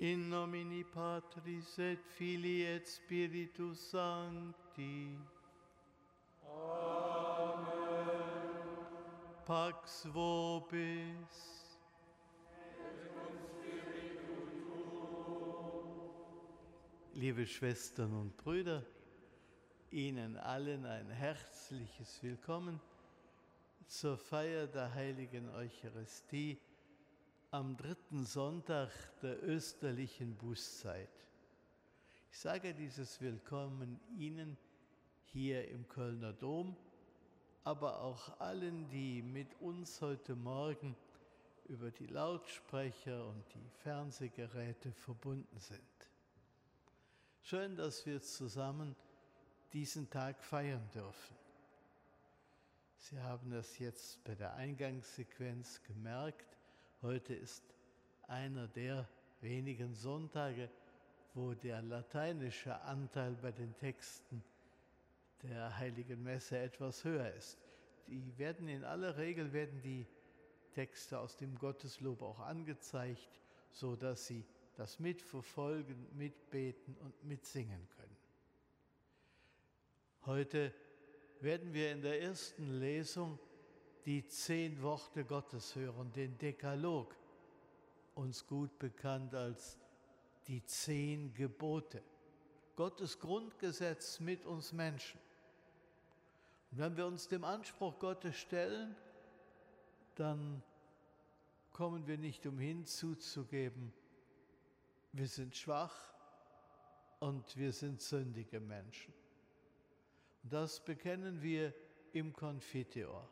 In nomine Patris et Filii et Spiritus Sancti. Amen. Pax vobis. Liebe Schwestern und Brüder, Ihnen allen ein herzliches Willkommen zur Feier der heiligen Eucharistie am dritten Sonntag der österlichen Bußzeit. Ich sage dieses Willkommen Ihnen hier im Kölner Dom, aber auch allen, die mit uns heute Morgen über die Lautsprecher und die Fernsehgeräte verbunden sind. Schön, dass wir zusammen diesen Tag feiern dürfen. Sie haben das jetzt bei der Eingangssequenz gemerkt. Heute ist einer der wenigen Sonntage, wo der lateinische Anteil bei den Texten der heiligen Messe etwas höher ist. Die werden in aller Regel werden die Texte aus dem Gotteslob auch angezeigt, so dass sie das mitverfolgen, mitbeten und mitsingen können. Heute werden wir in der ersten Lesung die zehn Worte Gottes hören, den Dekalog, uns gut bekannt als die zehn Gebote. Gottes Grundgesetz mit uns Menschen. Und wenn wir uns dem Anspruch Gottes stellen, dann kommen wir nicht umhin zuzugeben, wir sind schwach und wir sind sündige Menschen. Und das bekennen wir im Konfiteor.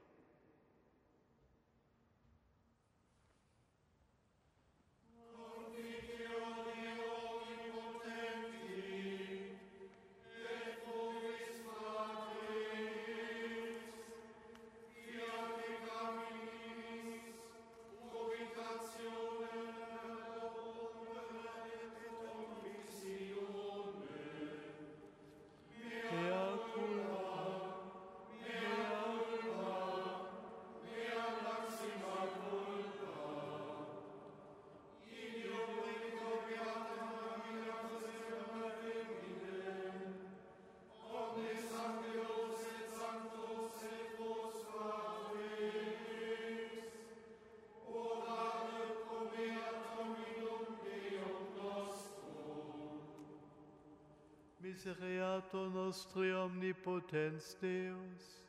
misereato nostri omnipotens Deus,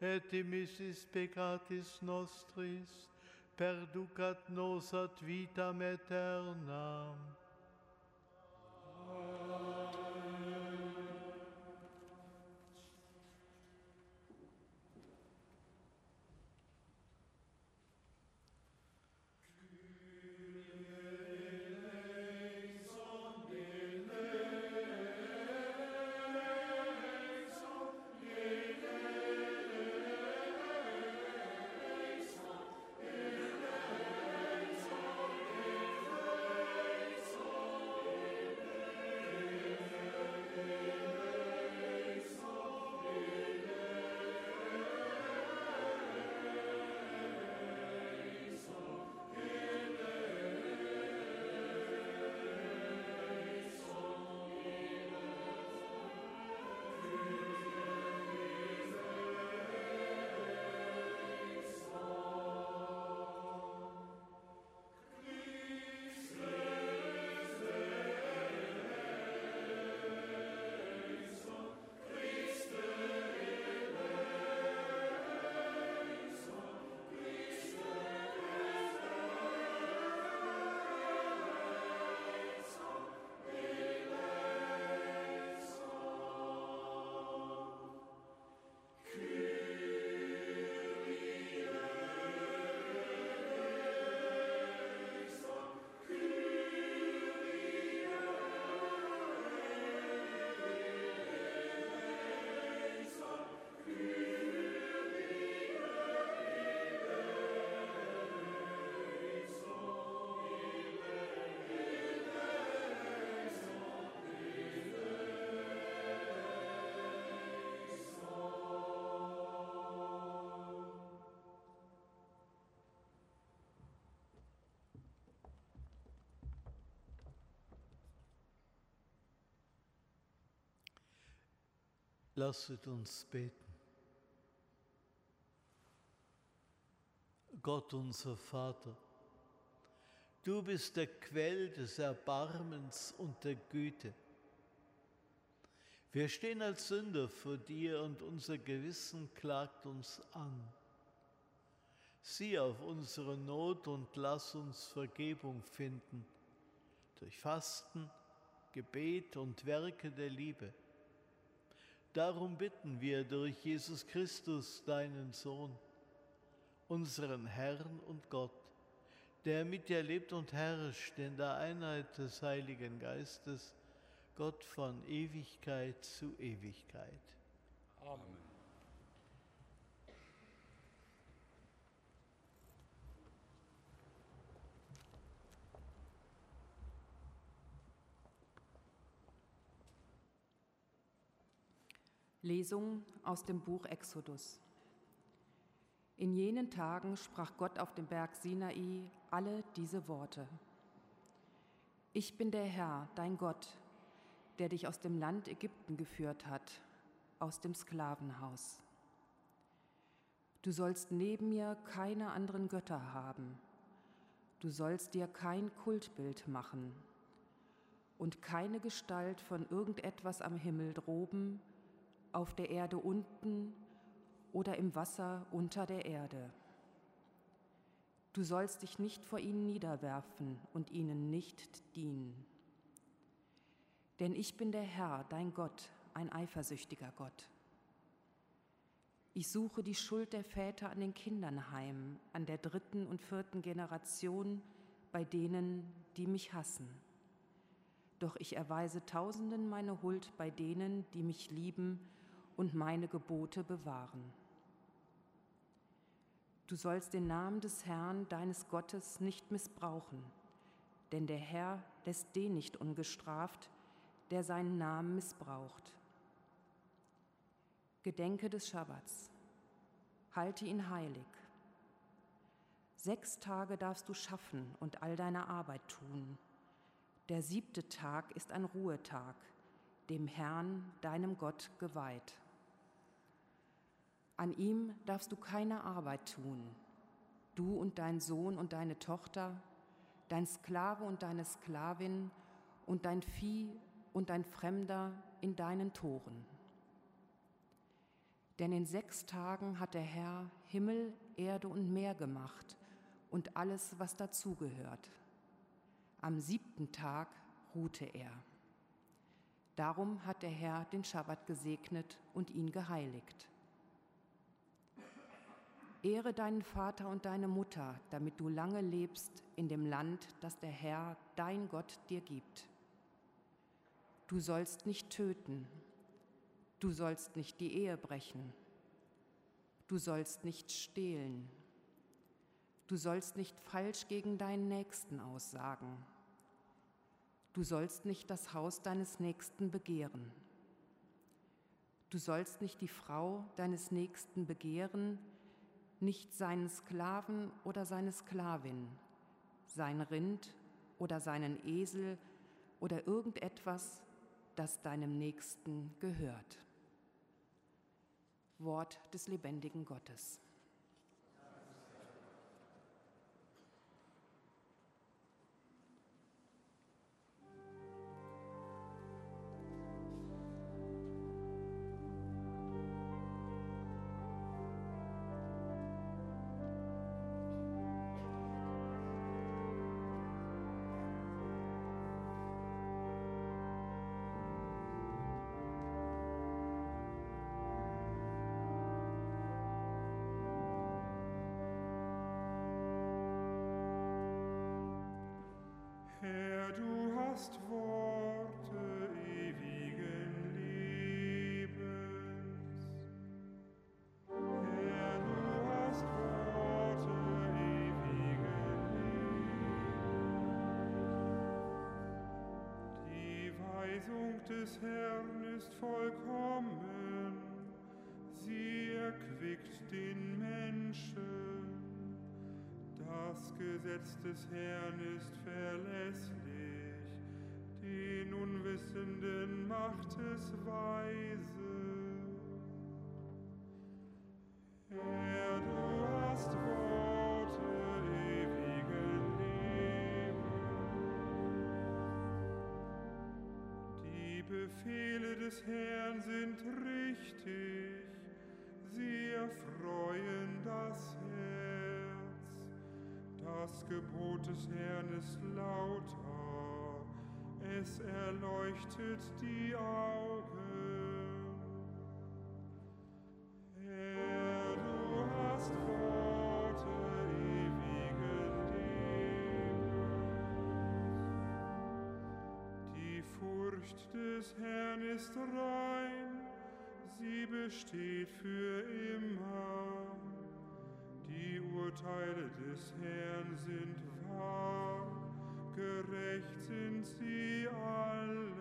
et dimissis peccatis nostris, perducat nos ad vitam aeternam. Amen. Lasset uns beten. Gott unser Vater, du bist der Quell des Erbarmens und der Güte. Wir stehen als Sünder vor dir und unser Gewissen klagt uns an. Sieh auf unsere Not und lass uns Vergebung finden durch Fasten, Gebet und Werke der Liebe Darum bitten wir durch Jesus Christus, deinen Sohn, unseren Herrn und Gott, der mit dir lebt und herrscht in der Einheit des Heiligen Geistes, Gott von Ewigkeit zu Ewigkeit. Amen. Lesung aus dem Buch Exodus. In jenen Tagen sprach Gott auf dem Berg Sinai alle diese Worte. Ich bin der Herr, dein Gott, der dich aus dem Land Ägypten geführt hat, aus dem Sklavenhaus. Du sollst neben mir keine anderen Götter haben. Du sollst dir kein Kultbild machen und keine Gestalt von irgendetwas am Himmel droben, auf der Erde unten oder im Wasser unter der Erde. Du sollst dich nicht vor ihnen niederwerfen und ihnen nicht dienen. Denn ich bin der Herr, dein Gott, ein eifersüchtiger Gott. Ich suche die Schuld der Väter an den Kindern heim, an der dritten und vierten Generation bei denen, die mich hassen. Doch ich erweise Tausenden meine Huld bei denen, die mich lieben und meine Gebote bewahren. Du sollst den Namen des Herrn, deines Gottes, nicht missbrauchen, denn der Herr lässt den nicht ungestraft, der seinen Namen missbraucht. Gedenke des Schabbats, halte ihn heilig. Sechs Tage darfst du schaffen und all deine Arbeit tun. Der siebte Tag ist ein Ruhetag, dem Herrn, deinem Gott, geweiht. An ihm darfst du keine Arbeit tun, du und dein Sohn und deine Tochter, dein Sklave und deine Sklavin und dein Vieh und dein Fremder in deinen Toren. Denn in sechs Tagen hat der Herr Himmel, Erde und Meer gemacht und alles, was dazugehört. Am siebten Tag ruhte er. Darum hat der Herr den Schabbat gesegnet und ihn geheiligt. Ehre deinen Vater und deine Mutter, damit du lange lebst in dem Land, das der Herr, dein Gott, dir gibt. Du sollst nicht töten. Du sollst nicht die Ehe brechen. Du sollst nicht stehlen. Du sollst nicht falsch gegen deinen Nächsten aussagen. Du sollst nicht das Haus deines Nächsten begehren. Du sollst nicht die Frau deines Nächsten begehren, nicht seinen Sklaven oder seine Sklavin, sein Rind oder seinen Esel oder irgendetwas, das deinem Nächsten gehört. Wort des lebendigen Gottes. Des Herrn sind richtig, sie erfreuen das Herz. Das Gebot des Herrn ist lauter, es erleuchtet die Augen. Ist rein, sie besteht für immer. Die Urteile des Herrn sind wahr, gerecht sind sie alle.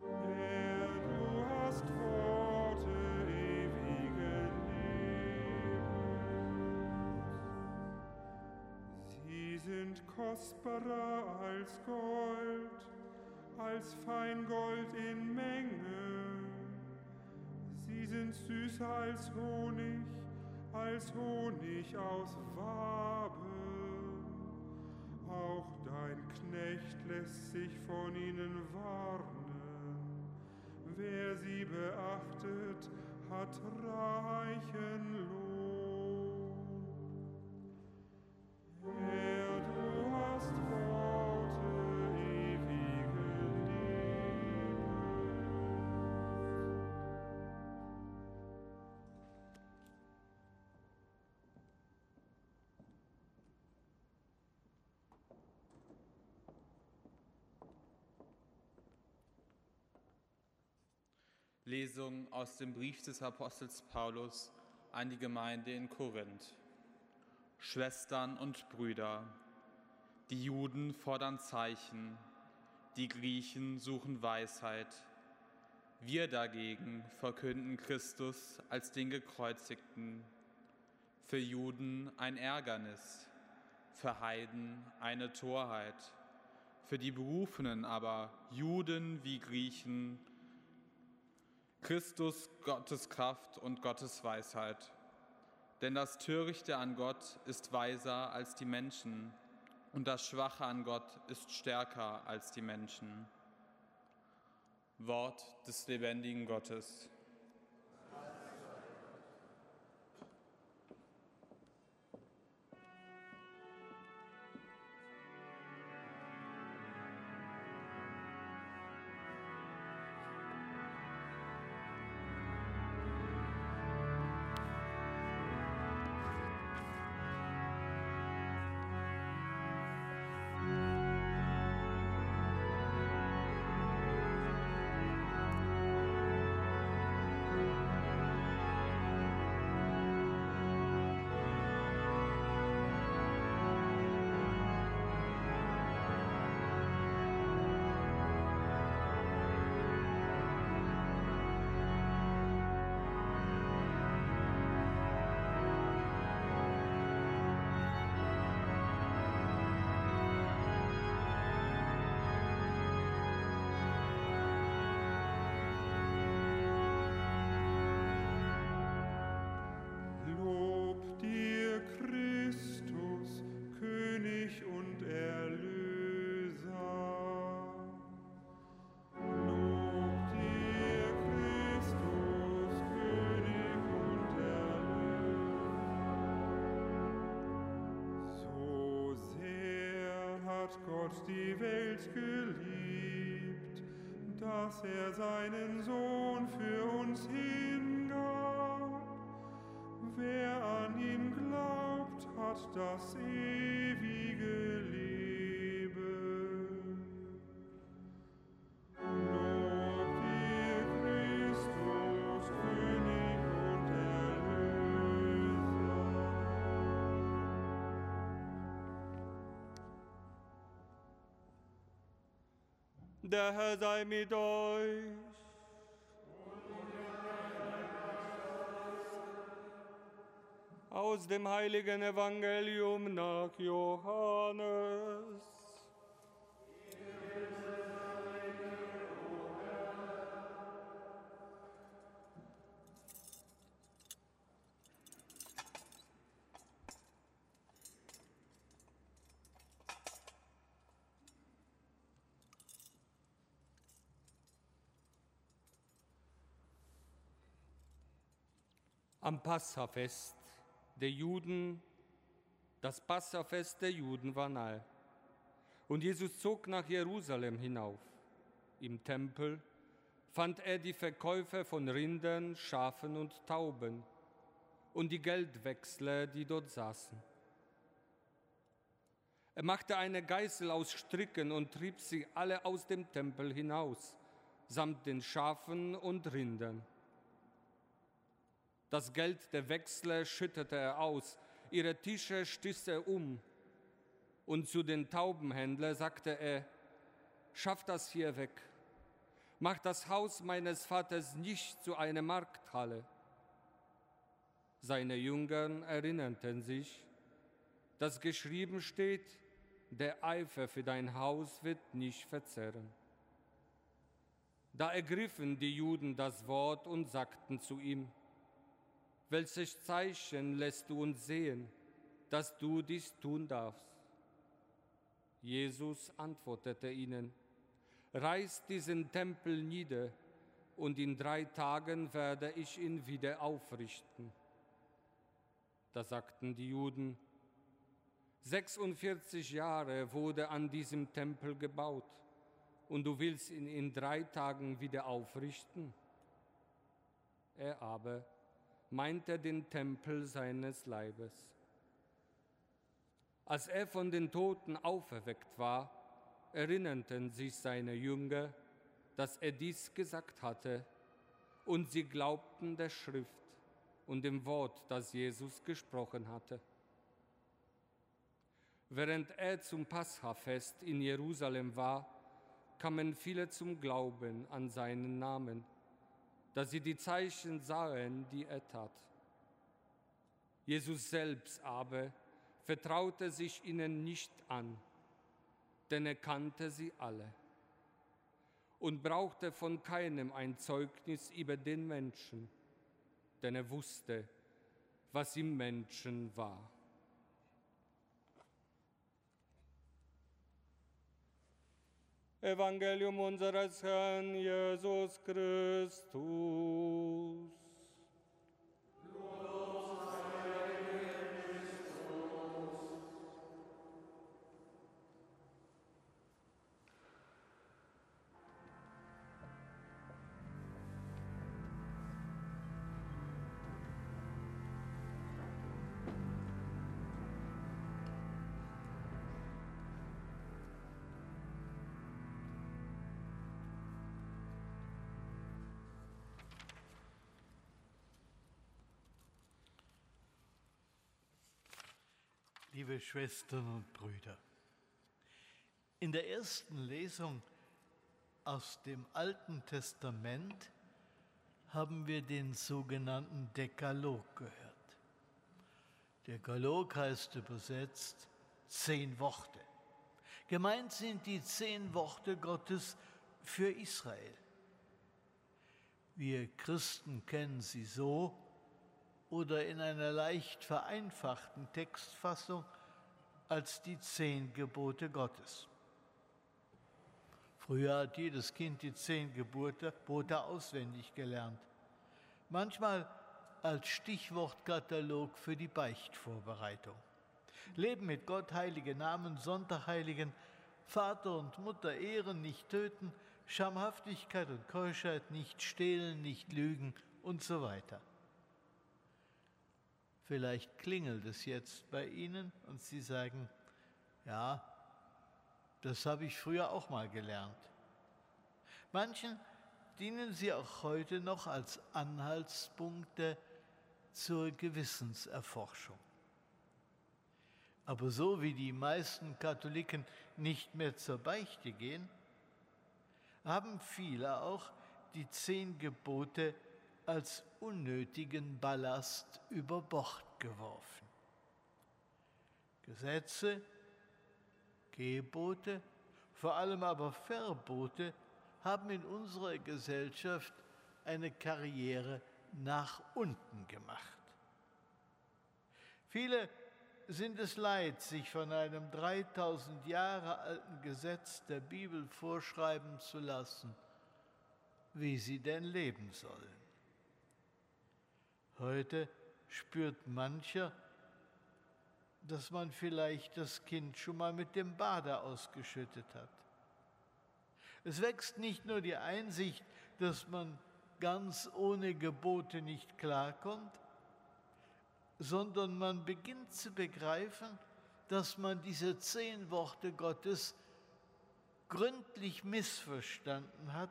Herr, du hast Worte ewigen Lebens. Sie sind kostbarer als Gold, als Feingold in Menge. Sie sind süßer als Honig, als Honig aus Waben. Auch dein Knecht lässt sich von ihnen warnen. Wer sie beachtet, hat reichen Lohn. Lesung aus dem Brief des Apostels Paulus an die Gemeinde in Korinth. Schwestern und Brüder, die Juden fordern Zeichen, die Griechen suchen Weisheit. Wir dagegen verkünden Christus als den Gekreuzigten. Für Juden ein Ärgernis, für Heiden eine Torheit, für die Berufenen aber, Juden wie Griechen, Christus Gottes Kraft und Gottes Weisheit. Denn das Törichte an Gott ist weiser als die Menschen und das Schwache an Gott ist stärker als die Menschen. Wort des lebendigen Gottes. Gott die Welt geliebt, dass er seinen Sohn für uns hingab. Wer an ihn glaubt, hat das ewige Der Herr sei mit euch. Aus dem heiligen Evangelium nach Johannes. Am Passafest der Juden, das Passafest der Juden war nahe. Und Jesus zog nach Jerusalem hinauf. Im Tempel fand er die Verkäufer von Rindern, Schafen und Tauben und die Geldwechsler, die dort saßen. Er machte eine Geißel aus Stricken und trieb sie alle aus dem Tempel hinaus, samt den Schafen und Rindern. Das Geld der Wechsler schüttete er aus, ihre Tische stieß er um. Und zu den Taubenhändlern sagte er, schaff das hier weg, mach das Haus meines Vaters nicht zu einer Markthalle. Seine Jüngern erinnerten sich, dass geschrieben steht, der Eifer für dein Haus wird nicht verzehren. Da ergriffen die Juden das Wort und sagten zu ihm, welches Zeichen lässt du uns sehen, dass du dies tun darfst? Jesus antwortete ihnen, reißt diesen Tempel nieder, und in drei Tagen werde ich ihn wieder aufrichten. Da sagten die Juden, 46 Jahre wurde an diesem Tempel gebaut, und du willst ihn in drei Tagen wieder aufrichten? Er aber meint er den Tempel seines Leibes. Als er von den Toten auferweckt war, erinnerten sich seine Jünger, dass er dies gesagt hatte, und sie glaubten der Schrift und dem Wort, das Jesus gesprochen hatte. Während er zum Passafest in Jerusalem war, kamen viele zum Glauben an seinen Namen dass sie die Zeichen sahen, die er tat. Jesus selbst aber vertraute sich ihnen nicht an, denn er kannte sie alle und brauchte von keinem ein Zeugnis über den Menschen, denn er wusste, was im Menschen war. Evangelium unseres Herrn Jesus Christus. Liebe Schwestern und Brüder. In der ersten Lesung aus dem Alten Testament haben wir den sogenannten Dekalog gehört. Dekalog heißt übersetzt zehn Worte. Gemeint sind die zehn Worte Gottes für Israel. Wir Christen kennen sie so, oder in einer leicht vereinfachten Textfassung als die zehn Gebote Gottes. Früher hat jedes Kind die zehn Gebote auswendig gelernt. Manchmal als Stichwortkatalog für die Beichtvorbereitung. Leben mit Gott, heilige Namen, Sonntagheiligen, Vater und Mutter ehren, nicht töten, Schamhaftigkeit und Keuschheit, nicht stehlen, nicht lügen und so weiter. Vielleicht klingelt es jetzt bei Ihnen und Sie sagen, ja, das habe ich früher auch mal gelernt. Manchen dienen sie auch heute noch als Anhaltspunkte zur Gewissenserforschung. Aber so wie die meisten Katholiken nicht mehr zur Beichte gehen, haben viele auch die zehn Gebote als unnötigen Ballast über Bord geworfen. Gesetze, Gebote, vor allem aber Verbote haben in unserer Gesellschaft eine Karriere nach unten gemacht. Viele sind es leid, sich von einem 3000 Jahre alten Gesetz der Bibel vorschreiben zu lassen, wie sie denn leben sollen. Heute spürt mancher, dass man vielleicht das Kind schon mal mit dem Bade ausgeschüttet hat. Es wächst nicht nur die Einsicht, dass man ganz ohne Gebote nicht klarkommt, sondern man beginnt zu begreifen, dass man diese zehn Worte Gottes gründlich missverstanden hat,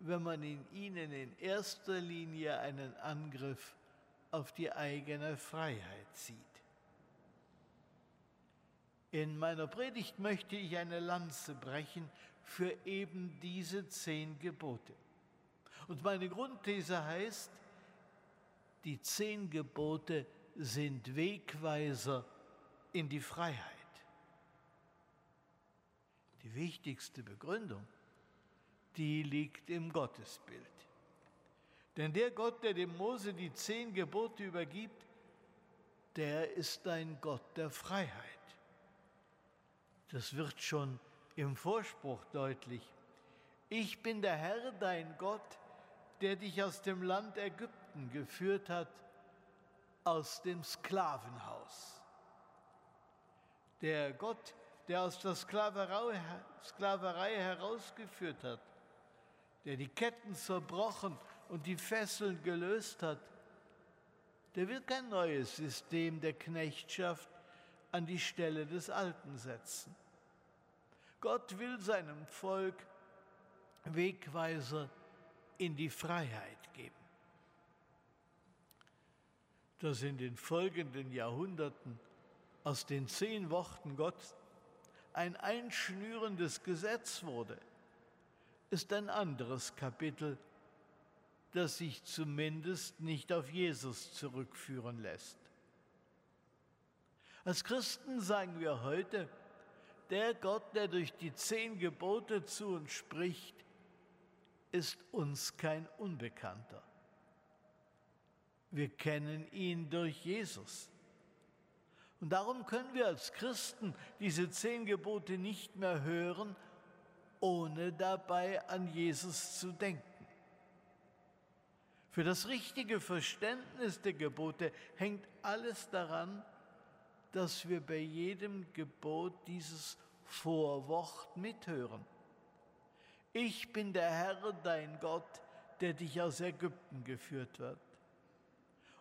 wenn man in ihnen in erster Linie einen Angriff auf die eigene Freiheit sieht. In meiner Predigt möchte ich eine Lanze brechen für eben diese zehn Gebote. Und meine Grundthese heißt, die zehn Gebote sind Wegweiser in die Freiheit. Die wichtigste Begründung, die liegt im Gottesbild. Denn der Gott, der dem Mose die zehn Gebote übergibt, der ist ein Gott der Freiheit. Das wird schon im Vorspruch deutlich. Ich bin der Herr, dein Gott, der dich aus dem Land Ägypten geführt hat, aus dem Sklavenhaus. Der Gott, der aus der Sklaverei, herausgeführt hat, der die Ketten zerbrochen und die Fesseln gelöst hat, der will kein neues System der Knechtschaft an die Stelle des Alten setzen. Gott will seinem Volk Wegweiser in die Freiheit geben. Dass in den folgenden Jahrhunderten aus den zehn Worten Gottes ein einschnürendes Gesetz wurde, ist ein anderes Kapitel, das sich zumindest nicht auf Jesus zurückführen lässt. Als Christen sagen wir heute, der Gott, der durch die zehn Gebote zu uns spricht, ist uns kein Unbekannter. Wir kennen ihn durch Jesus. Und darum können wir als Christen diese zehn Gebote nicht mehr hören, ohne dabei an Jesus zu denken. Für das richtige Verständnis der Gebote hängt alles daran, dass wir bei jedem Gebot dieses Vorwort mithören. Ich bin der Herr, dein Gott, der dich aus Ägypten geführt wird.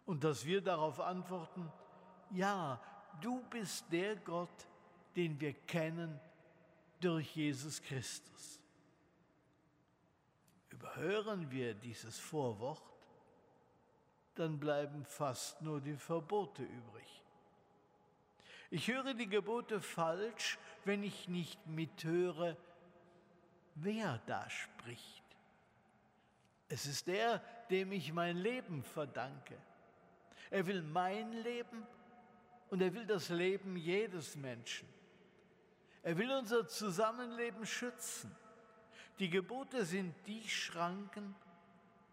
Und dass wir darauf antworten, ja, du bist der Gott, den wir kennen durch Jesus Christus. Überhören wir dieses Vorwort, dann bleiben fast nur die Verbote übrig. Ich höre die Gebote falsch, wenn ich nicht mithöre, wer da spricht. Es ist der, dem ich mein Leben verdanke. Er will mein Leben und er will das Leben jedes Menschen. Er will unser Zusammenleben schützen. Die Gebote sind die Schranken,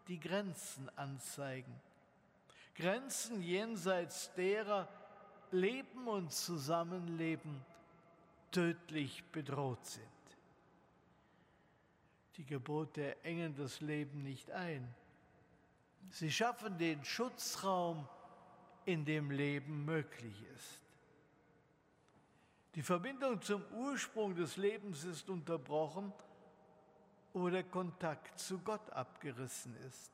die Grenzen anzeigen. Grenzen jenseits derer Leben und Zusammenleben tödlich bedroht sind. Die Gebote engen das Leben nicht ein. Sie schaffen den Schutzraum, in dem Leben möglich ist. Die Verbindung zum Ursprung des Lebens ist unterbrochen oder Kontakt zu Gott abgerissen ist.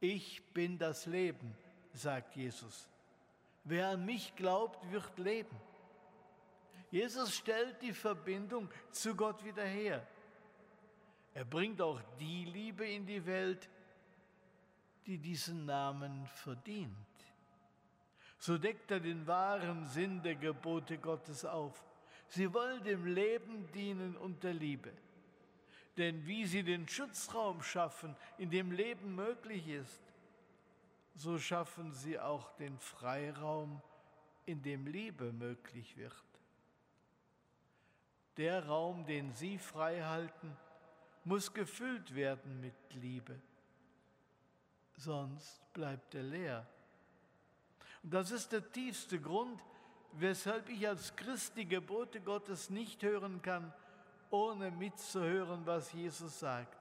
Ich bin das Leben, sagt Jesus. Wer an mich glaubt, wird leben. Jesus stellt die Verbindung zu Gott wieder her. Er bringt auch die Liebe in die Welt, die diesen Namen verdient. So deckt er den wahren Sinn der Gebote Gottes auf. Sie wollen dem Leben dienen und der Liebe. Denn wie sie den Schutzraum schaffen, in dem Leben möglich ist, so schaffen sie auch den Freiraum, in dem Liebe möglich wird. Der Raum, den sie frei halten, muss gefüllt werden mit Liebe, sonst bleibt er leer. Das ist der tiefste Grund, weshalb ich als Christ die Gebote Gottes nicht hören kann, ohne mitzuhören, was Jesus sagt.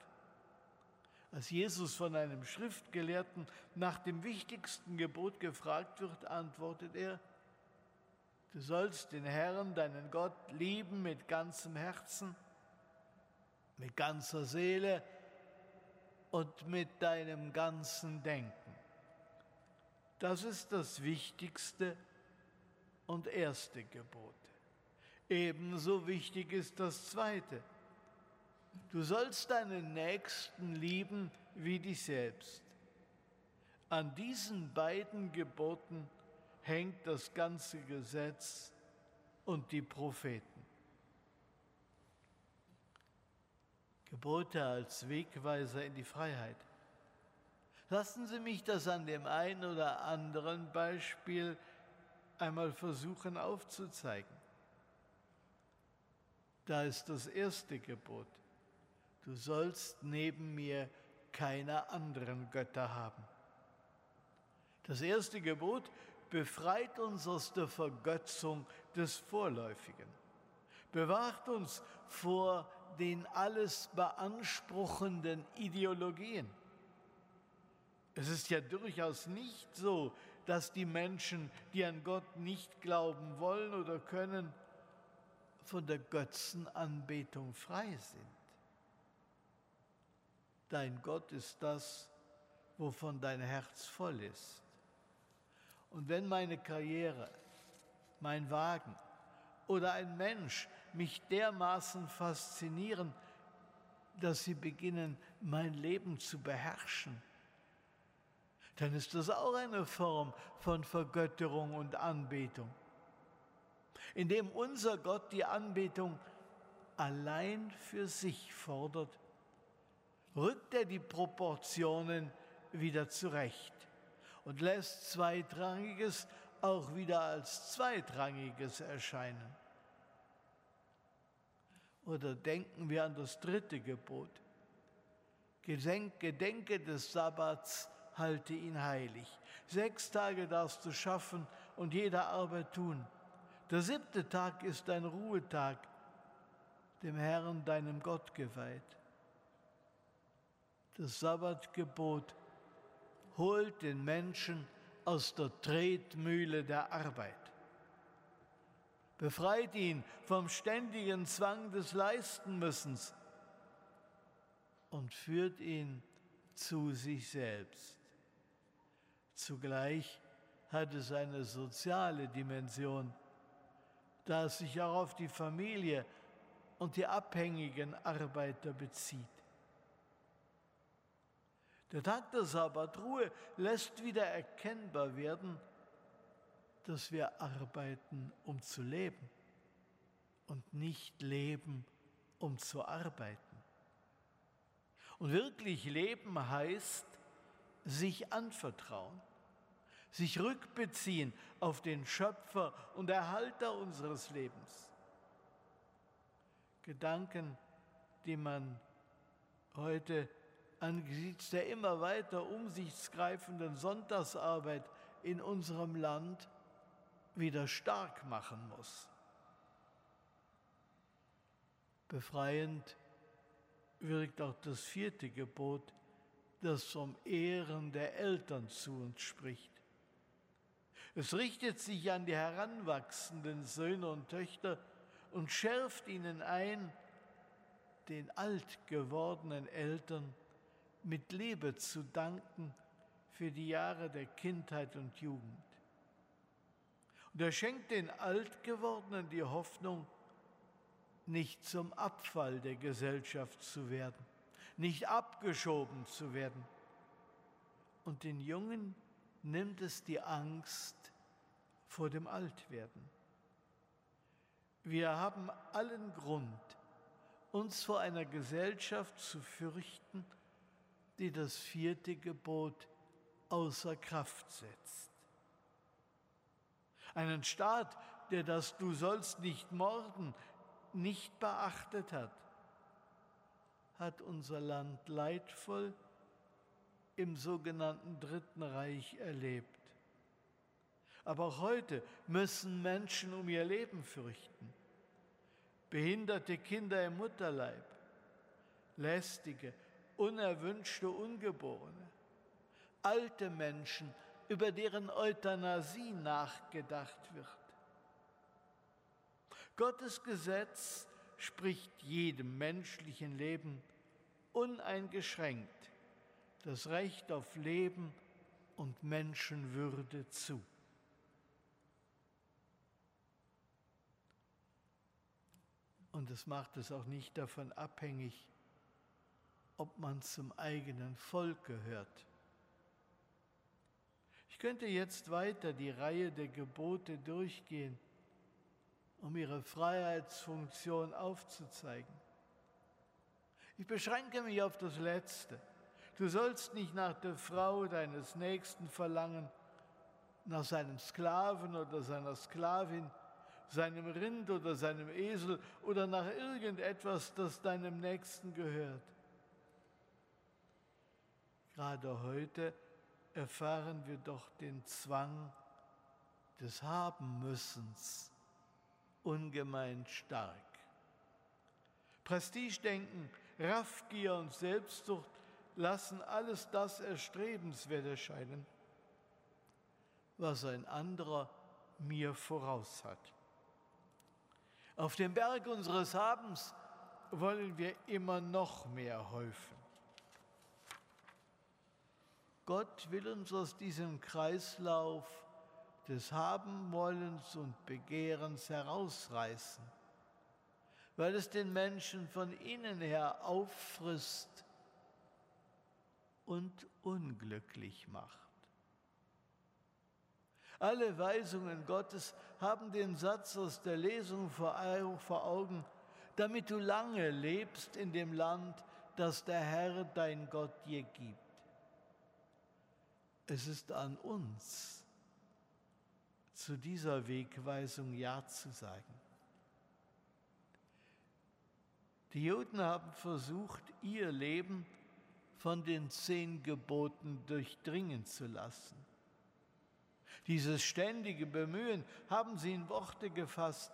Als Jesus von einem Schriftgelehrten nach dem wichtigsten Gebot gefragt wird, antwortet er, du sollst den Herrn, deinen Gott, lieben mit ganzem Herzen, mit ganzer Seele und mit deinem ganzen Denken. Das ist das wichtigste und erste Gebot. Ebenso wichtig ist das zweite. Du sollst deinen Nächsten lieben wie dich selbst. An diesen beiden Geboten hängt das ganze Gesetz und die Propheten. Gebote als Wegweiser in die Freiheit. Lassen Sie mich das an dem einen oder anderen Beispiel einmal versuchen aufzuzeigen. Da ist das erste Gebot. Du sollst neben mir keine anderen Götter haben. Das erste Gebot befreit uns aus der Vergötzung des Vorläufigen, bewahrt uns vor den alles beanspruchenden Ideologien. Es ist ja durchaus nicht so, dass die Menschen, die an Gott nicht glauben wollen oder können, von der Götzenanbetung frei sind. Dein Gott ist das, wovon dein Herz voll ist. Und wenn meine Karriere, mein Wagen oder ein Mensch mich dermaßen faszinieren, dass sie beginnen, mein Leben zu beherrschen, dann ist das auch eine Form von Vergötterung und Anbetung, indem unser Gott die Anbetung allein für sich fordert, rückt er die Proportionen wieder zurecht und lässt Zweitrangiges auch wieder als Zweitrangiges erscheinen. Oder denken wir an das dritte Gebot. Gedenke des Sabbats halte ihn heilig. Sechs Tage darfst du schaffen und jede Arbeit tun. Der siebte Tag ist ein Ruhetag, dem Herrn, deinem Gott geweiht. Das Sabbatgebot holt den Menschen aus der Tretmühle der Arbeit, befreit ihn vom ständigen Zwang des Leistenmüssens und führt ihn zu sich selbst. Zugleich hat es eine soziale Dimension, da es sich auch auf die Familie und die abhängigen Arbeiter bezieht. Der Tag der Sabbatruhe lässt wieder erkennbar werden, dass wir arbeiten, um zu leben und nicht leben, um zu arbeiten. Und wirklich leben heißt, sich anvertrauen sich rückbeziehen auf den Schöpfer und Erhalter unseres Lebens. Gedanken, die man heute angesichts der immer weiter umsichtsgreifenden Sonntagsarbeit in unserem Land wieder stark machen muss. Befreiend wirkt auch das vierte Gebot, das vom Ehren der Eltern zu uns spricht. Es richtet sich an die heranwachsenden Söhne und Töchter und schärft ihnen ein, den alt gewordenen Eltern mit Liebe zu danken für die Jahre der Kindheit und Jugend. Und er schenkt den Altgewordenen die Hoffnung, nicht zum Abfall der Gesellschaft zu werden, nicht abgeschoben zu werden. Und den Jungen nimmt es die Angst vor dem Altwerden. Wir haben allen Grund, uns vor einer Gesellschaft zu fürchten, die das vierte Gebot außer Kraft setzt. Einen Staat, der das Du sollst nicht morden nicht beachtet hat, hat unser Land leidvoll im sogenannten Dritten Reich erlebt. Aber heute müssen Menschen um ihr Leben fürchten. Behinderte Kinder im Mutterleib, lästige, unerwünschte Ungeborene, alte Menschen, über deren Euthanasie nachgedacht wird. Gottes Gesetz spricht jedem menschlichen Leben uneingeschränkt das Recht auf Leben und Menschenwürde zu. Und es macht es auch nicht davon abhängig, ob man zum eigenen Volk gehört. Ich könnte jetzt weiter die Reihe der Gebote durchgehen, um ihre Freiheitsfunktion aufzuzeigen. Ich beschränke mich auf das Letzte. Du sollst nicht nach der Frau deines Nächsten verlangen, nach seinem Sklaven oder seiner Sklavin, seinem Rind oder seinem Esel oder nach irgendetwas, das deinem Nächsten gehört. Gerade heute erfahren wir doch den Zwang des Habenmüssens ungemein stark. Prestigedenken, Raffgier und Selbstsucht lassen alles das erstrebenswert erscheinen, was ein anderer mir voraus hat. Auf dem Berg unseres Habens wollen wir immer noch mehr häufen. Gott will uns aus diesem Kreislauf des Habenwollens und Begehrens herausreißen, weil es den Menschen von innen her auffrisst und unglücklich macht. Alle Weisungen Gottes haben den Satz aus der Lesung vor Augen, damit du lange lebst in dem Land, das der Herr dein Gott dir gibt. Es ist an uns, zu dieser Wegweisung Ja zu sagen. Die Juden haben versucht, ihr Leben von den zehn Geboten durchdringen zu lassen. Dieses ständige Bemühen haben sie in Worte gefasst,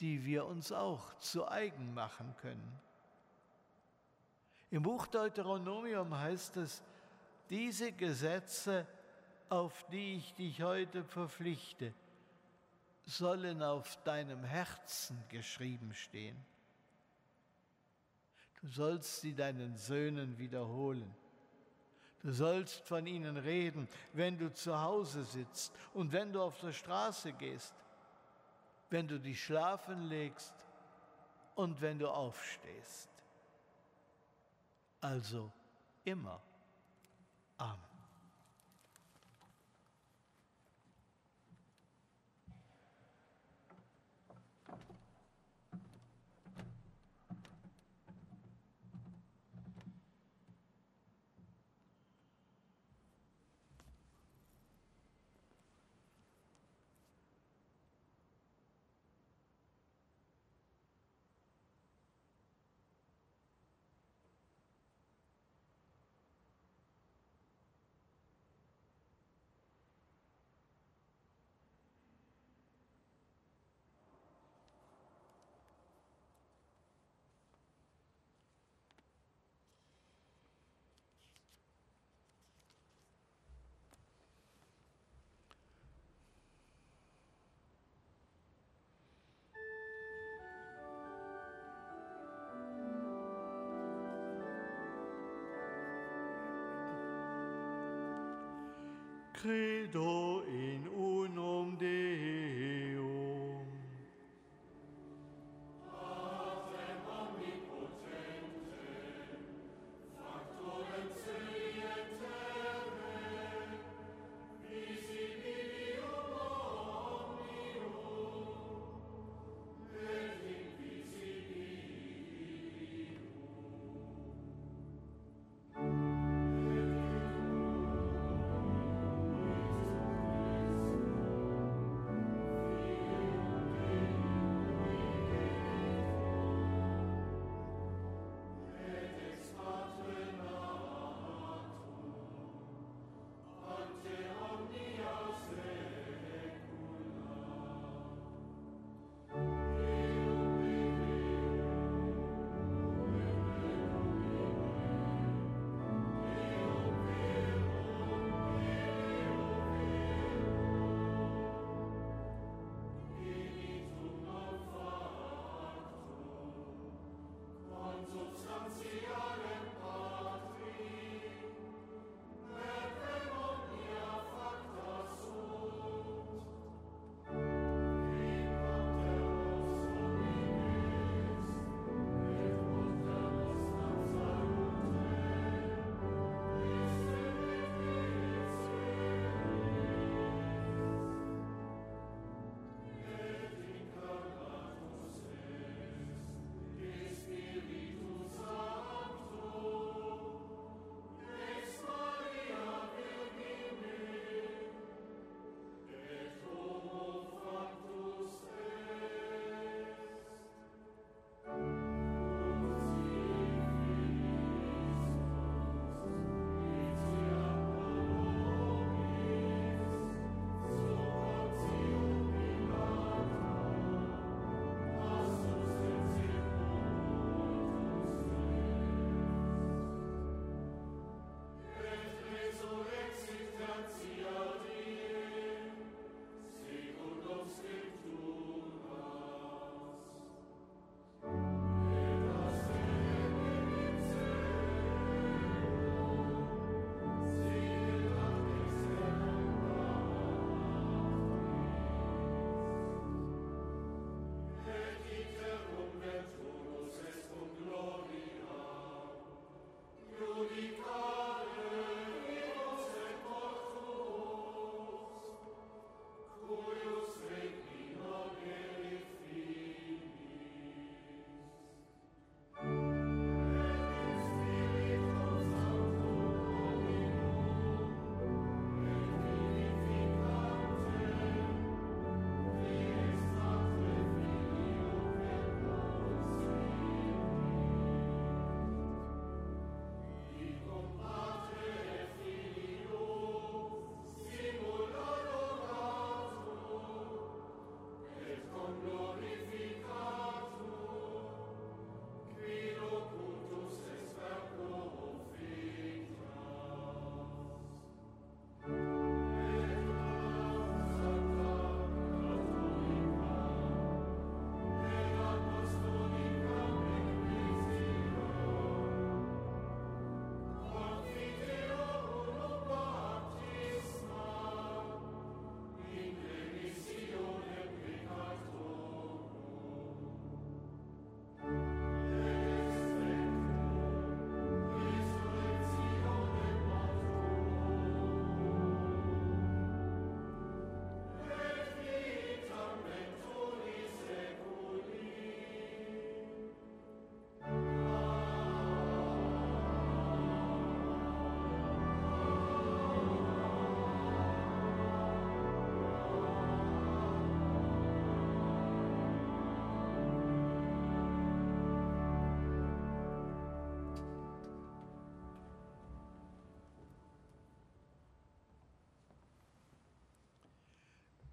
die wir uns auch zu eigen machen können. Im Buch Deuteronomium heißt es, diese Gesetze, auf die ich dich heute verpflichte, sollen auf deinem Herzen geschrieben stehen. Du sollst sie deinen Söhnen wiederholen. Du sollst von ihnen reden, wenn du zu Hause sitzt und wenn du auf der Straße gehst, wenn du dich schlafen legst und wenn du aufstehst. Also immer. Amen. Credo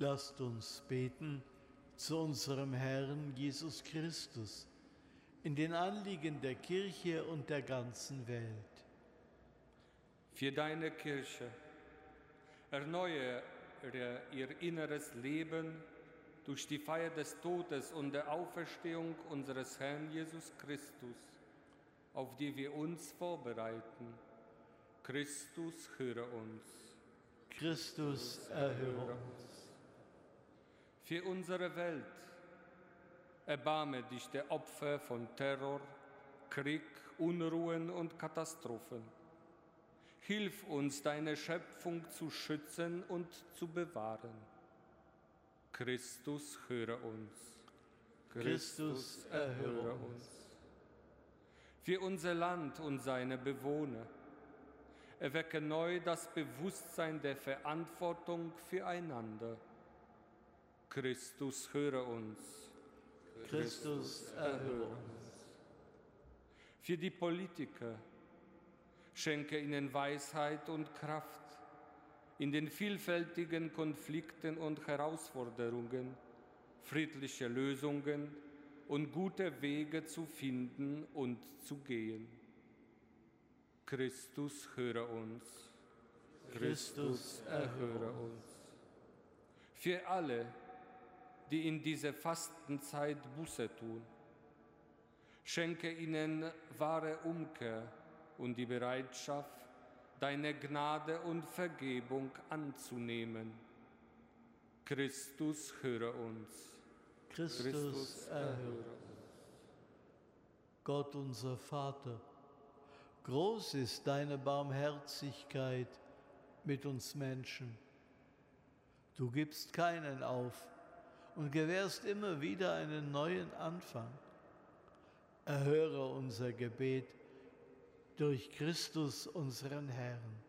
Lasst uns beten zu unserem Herrn Jesus Christus in den Anliegen der Kirche und der ganzen Welt. Für deine Kirche erneuere ihr inneres Leben durch die Feier des Todes und der Auferstehung unseres Herrn Jesus Christus, auf die wir uns vorbereiten. Christus, höre uns. Christus, erhöre uns. Für unsere Welt erbarme dich der Opfer von Terror, Krieg, Unruhen und Katastrophen. Hilf uns, deine Schöpfung zu schützen und zu bewahren. Christus, höre uns. Christus, erhöre uns. Für unser Land und seine Bewohner erwecke neu das Bewusstsein der Verantwortung füreinander. Christus, höre uns. Christus, erhöre uns. Für die Politiker schenke ihnen Weisheit und Kraft in den vielfältigen Konflikten und Herausforderungen, friedliche Lösungen und gute Wege zu finden und zu gehen. Christus, höre uns. Christus, erhöre uns. Für alle, die in dieser Fastenzeit Buße tun, schenke ihnen wahre Umkehr und die Bereitschaft, deine Gnade und Vergebung anzunehmen. Christus, höre uns. Christus, erhöre uns. Gott unser Vater, groß ist deine Barmherzigkeit mit uns Menschen. Du gibst keinen auf und gewährst immer wieder einen neuen Anfang. Erhöre unser Gebet durch Christus unseren Herrn.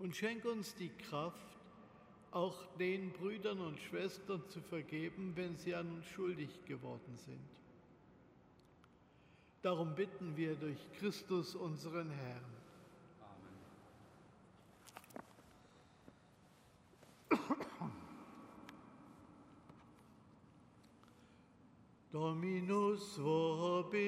und schenk uns die Kraft, auch den Brüdern und Schwestern zu vergeben, wenn sie an uns schuldig geworden sind. Darum bitten wir durch Christus unseren Herrn. Dominus vobiscum.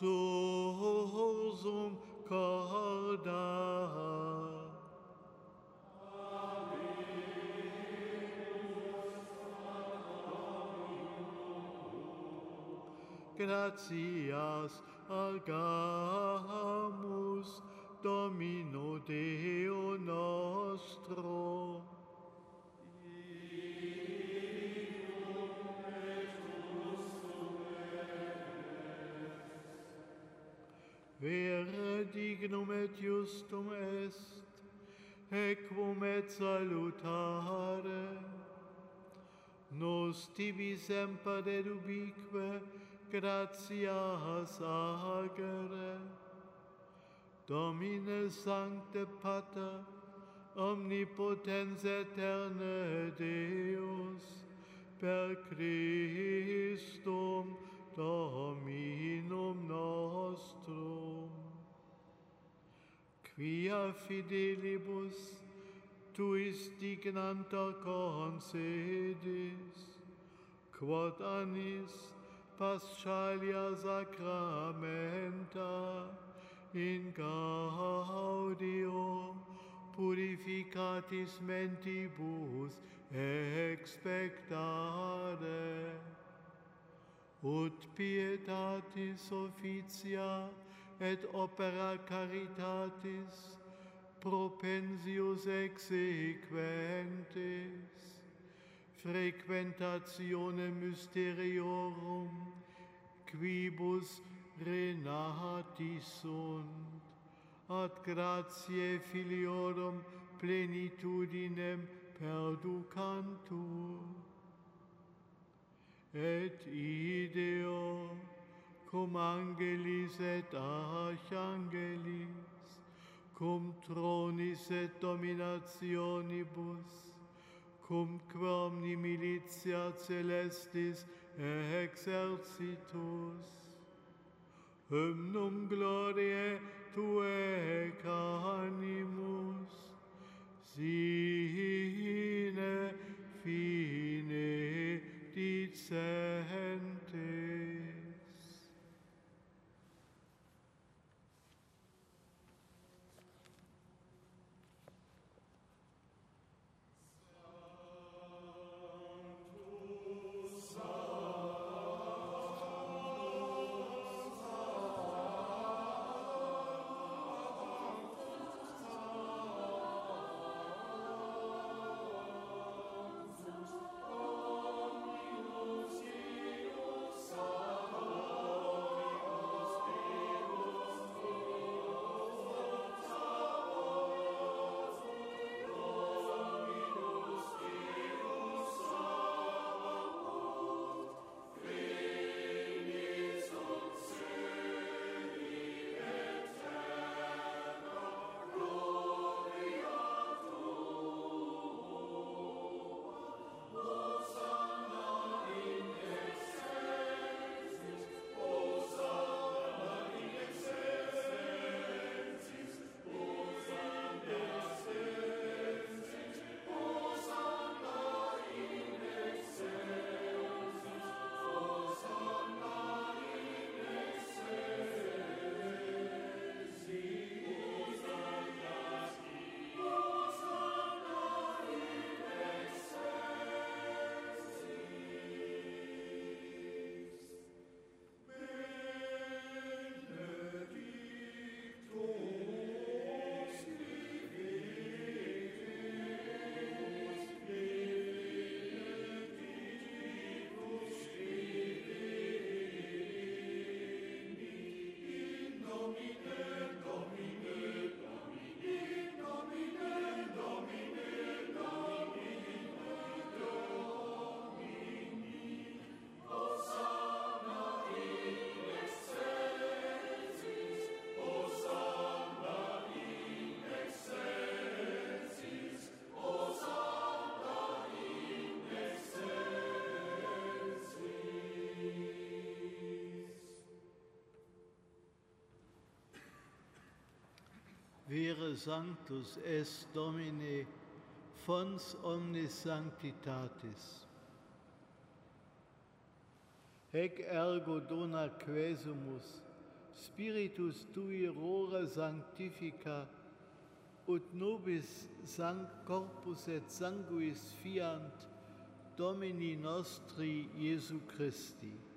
Sursum corda. Gratias agamus Domino Deo nostro. Vere dignum et justum est, equum et salutare, nos tibi semper dedubique gratias agere, Domine Sancte Pater, omnipotens eterne Deus, per Christum Dominum nostrum, quia fidelibus tuis dignanta concedis, quod anis paschalia sacramenta in gaudio purificatis mentibus expectare ut pietatis officia et opera caritatis propensius exequentes frequentatione mysteriorum quibus renati sunt. Ad gratiae filiorum plenitudinem perducantur. Et ideo cum angelis et archangelis, cum tronis et dominationibus, cum quomni militia celestis exercitus, hymnum gloriae tuae canimus, sine fine did send. Sanctus es Domine, fons omnis sanctitatis. Hec ergo dona quesumus, Spiritus tui rora sanctifica, ut nobis sanct corpus et sanguis fiant Domini nostri Iesu Christi.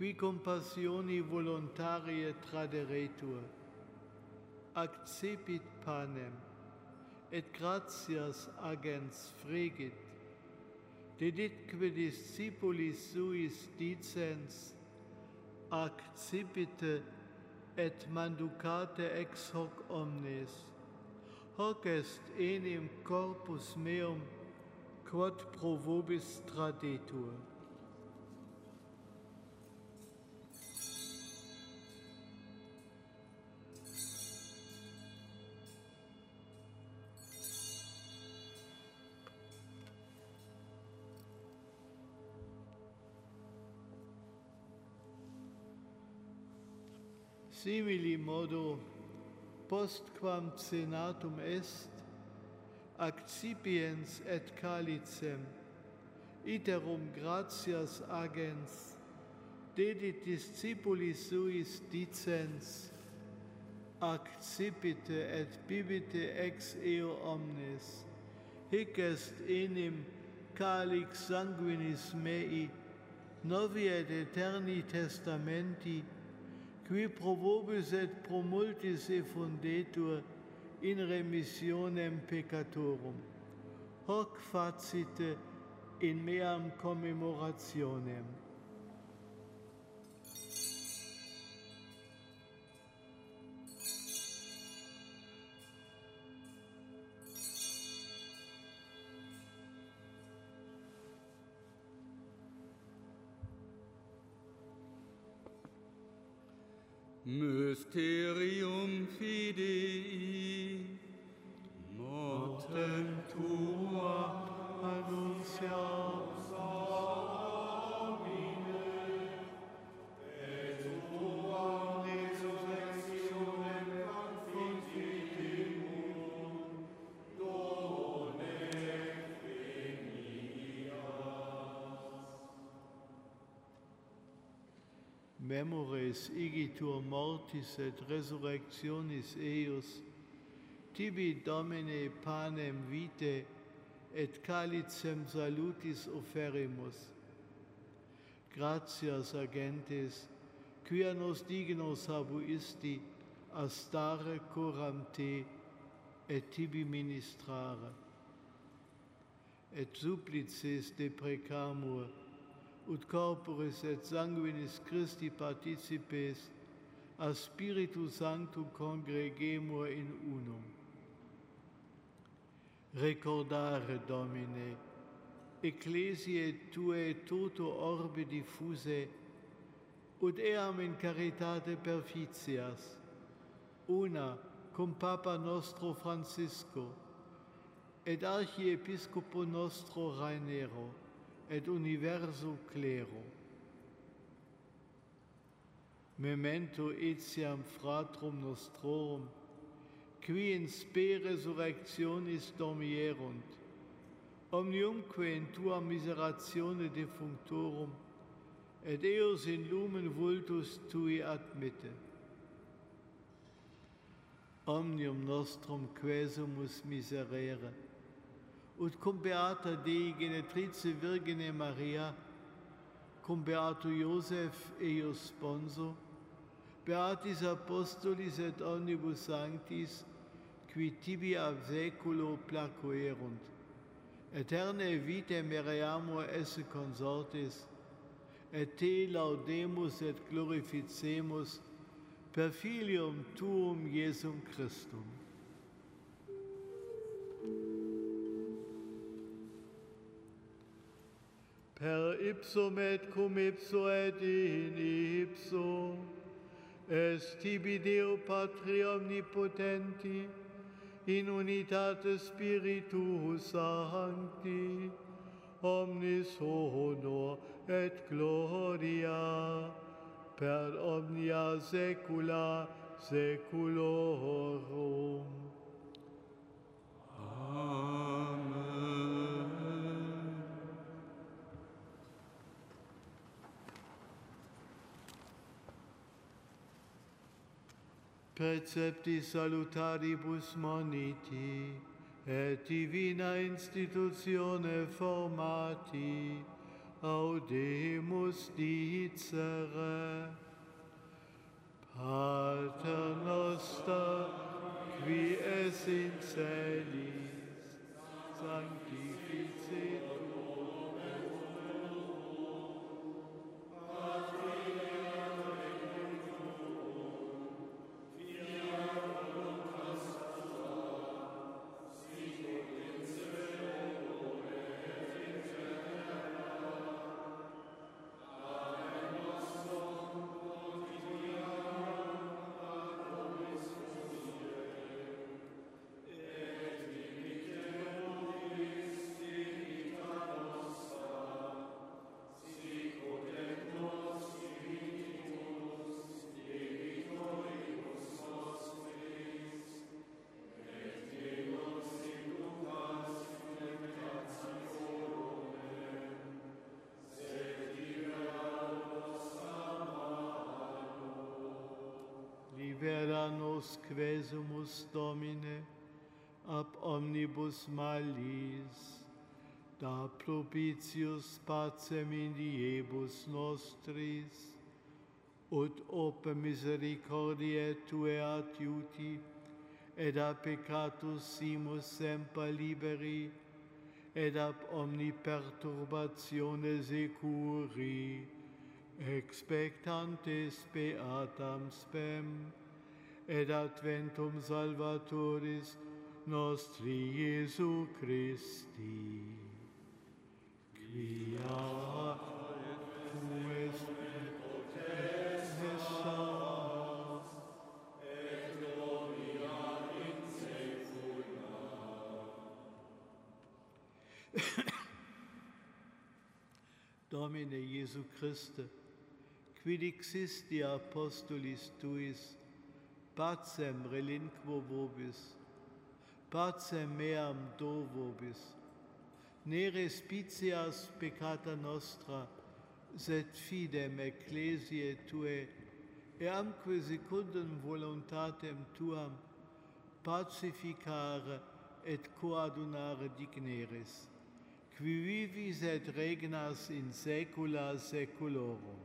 Qui compassioni voluntarie traderetur, accepit panem, et gratias agens fregit, deditque discipulis suis dicens, accipite et manducate ex hoc omnes, hoc est enim corpus meum, quod pro vobis tradetur. Simili modo, postquam senatum est, accipiens et calicem, iterum gratias agens, dedit discipulis suis dicens, accipite et bibite ex eo omnes, hic est enim calix sanguinis mei, novi et eterni testamenti, qui pro vobis et pro multis effundetur in remissionem peccatorum. Hoc facite in meam commemorationem. Mysterium Fidei, mortem tua memores igitur mortis et resurrectionis eius, tibi Domine panem vitae et calicem salutis offerimus. Gratias agentes, quia nos dignos habuisti, astare coram te et tibi ministrare. Et supplices deprecamur, ut corporis et sanguinis Christi participes, a Spiritu Sanctum congregemur in unum. Recordare, Domine, ecclesiae Tue toto orbe diffuse, ut eam in caritate perficias, una cum Papa nostro Francisco, et Archiepiscopo nostro Rainero, et universo clero. Memento etiam fratrum nostrorum, qui in spe resurrectionis dormierunt, omniumque in tua miseratione defunctorum, et eos in lumen vultus tui admitte. Omnium nostrum quesumus miserere, ut cum beata Dei genetrice Virgine Maria, cum beato Iosef eius sponso, beatis apostolis et omnibus sanctis, qui tibi ab saeculo placuerunt, eterne vitae mereamur esse consortis, et te laudemus et glorificemus per filium tuum Jesum Christum. per ipsum et cum ipso et in ipso, est tibi Deo Patri Omnipotenti, in unitate Spiritus Sancti, omnis honor et gloria, per omnia saecula saeculorum. Precepti salutaribus moniti, et divina institutione formati, audemus dicere. Pater noster, qui es in celis, sanctificetur nos quesumus Domine, ab omnibus malis, da propitius pacem in diebus nostris, ut op misericordiae Tue adiuti, et a peccatus simus semper liberi, et ab omni perturbatione securi, expectantes beatam spem, et adventum salvatoris nostri Iesu Christi. Quia tu est potestas et gloria in saecula. Domine Iesu Christe, quid existi apostolis tuis pacem relinquo vobis, pacem meam do vobis, ne respicias peccata nostra, sed fidem ecclesiae Tue, eamque secundum voluntatem Tuam pacificare et coadunare digneris, qui vivis et regnas in saecula saeculorum.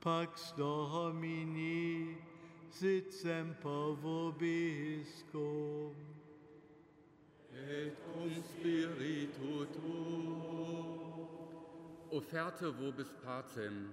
Pax Domini sit semper vobiscum. Et cum spiritu tuo. Offerte vobis pacem.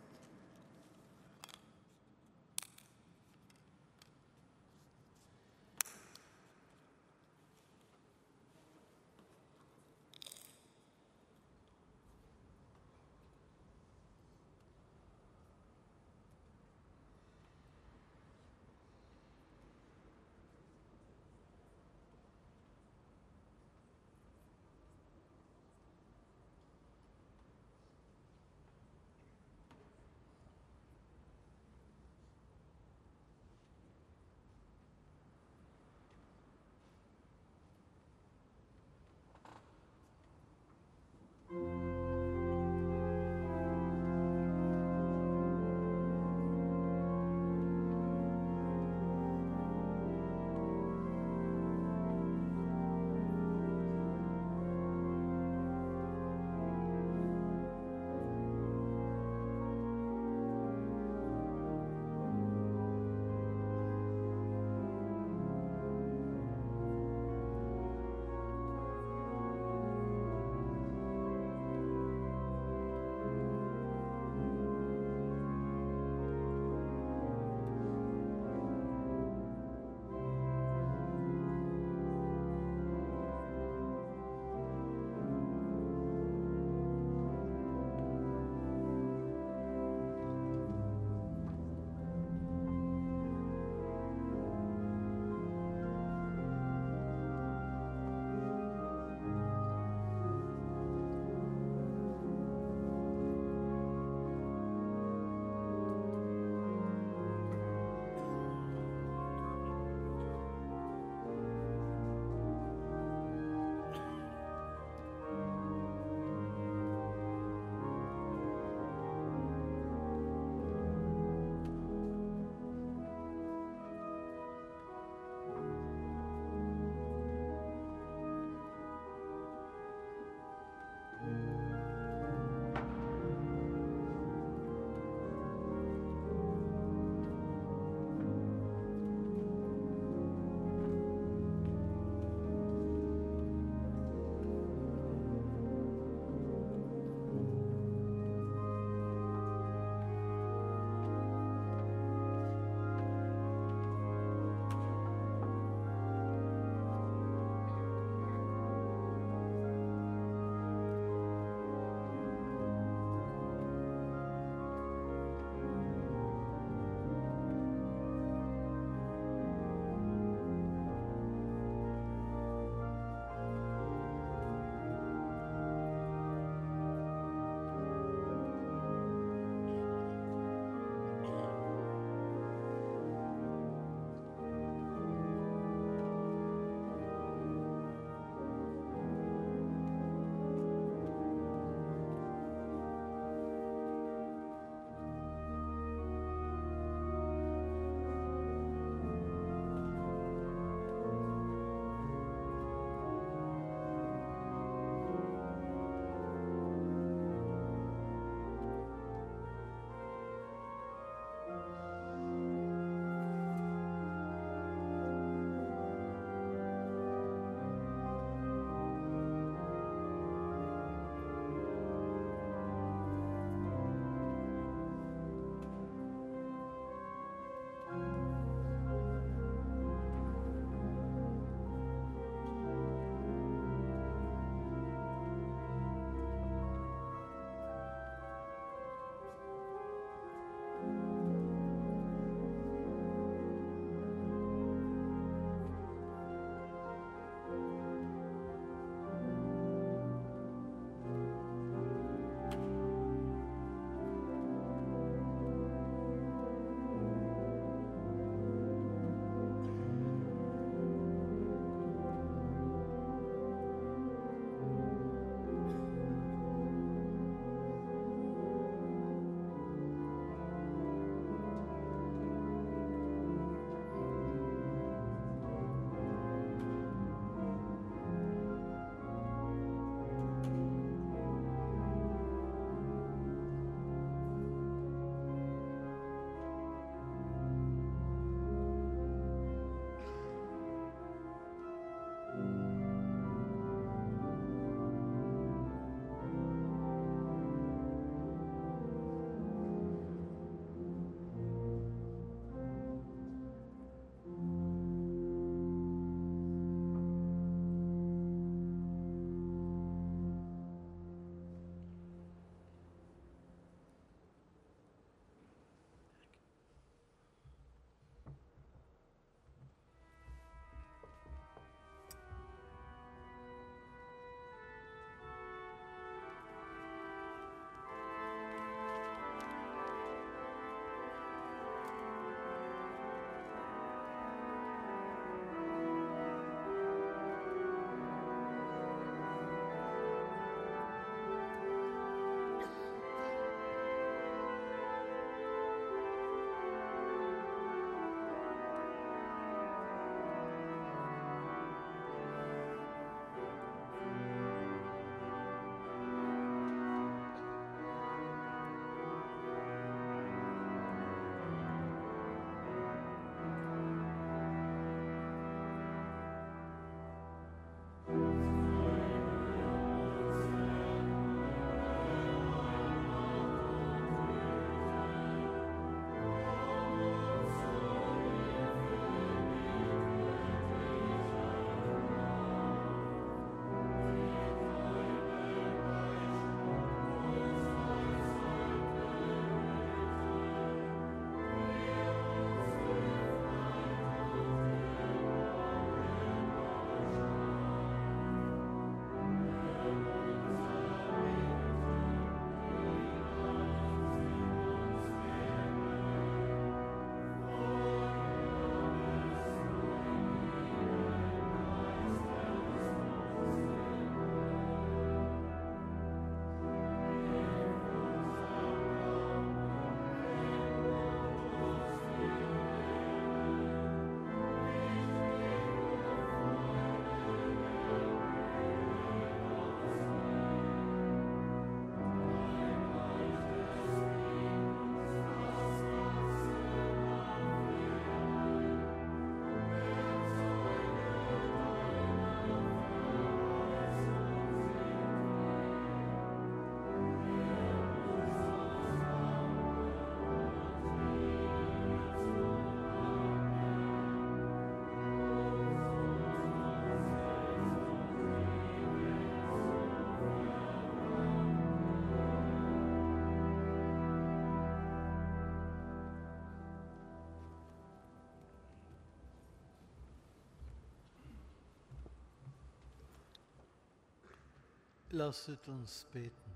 Lasset uns beten.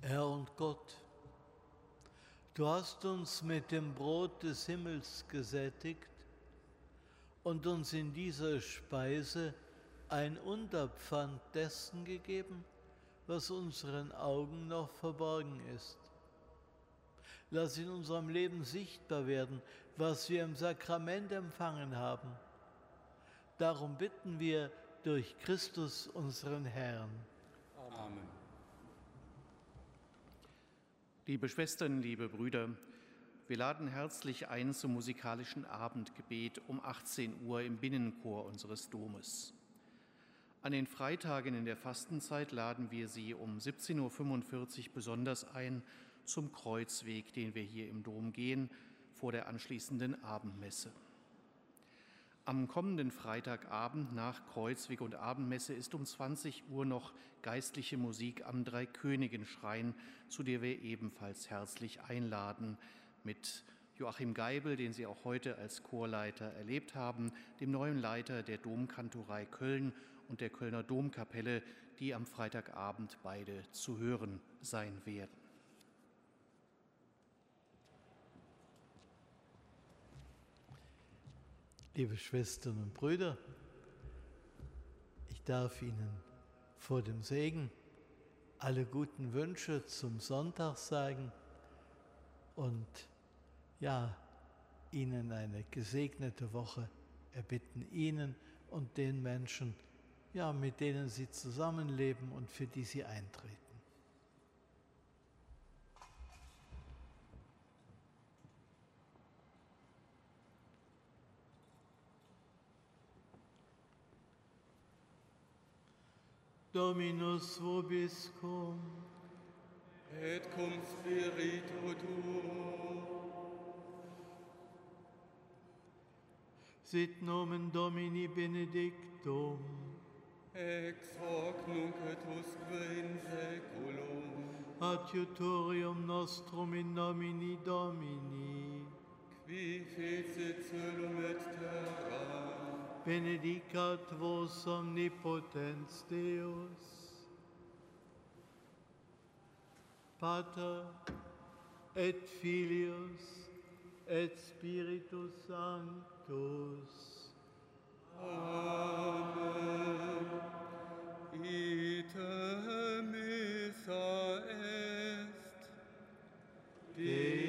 Herr und Gott, du hast uns mit dem Brot des Himmels gesättigt und uns in dieser Speise ein Unterpfand dessen gegeben, was unseren Augen noch verborgen ist. Lass in unserem Leben sichtbar werden, was wir im Sakrament empfangen haben. Darum bitten wir, durch Christus unseren Herrn. Amen. Liebe Schwestern, liebe Brüder, wir laden herzlich ein zum musikalischen Abendgebet um 18 Uhr im Binnenchor unseres Domes. An den Freitagen in der Fastenzeit laden wir Sie um 17.45 Uhr besonders ein zum Kreuzweg, den wir hier im Dom gehen, vor der anschließenden Abendmesse. Am kommenden Freitagabend nach Kreuzweg und Abendmesse ist um 20 Uhr noch geistliche Musik am Dreikönigenschrein, zu der wir ebenfalls herzlich einladen, mit Joachim Geibel, den Sie auch heute als Chorleiter erlebt haben, dem neuen Leiter der Domkantorei Köln und der Kölner Domkapelle, die am Freitagabend beide zu hören sein werden. Liebe Schwestern und Brüder, ich darf Ihnen vor dem Segen alle guten Wünsche zum Sonntag sagen und ja, Ihnen eine gesegnete Woche erbitten, Ihnen und den Menschen, ja, mit denen Sie zusammenleben und für die Sie eintreten. Dominus vobiscum. Et cum spiritu tuo. Sit nomen Domini benedictum. Ex hoc nunc et usque in seculum. Adiutorium nostrum in nomine Domini. Qui fecit celum et terra. benedicat vos omnipotens Deus, Pater et Filius et Spiritus Sanctus. Amen. Ite missa est. Deus.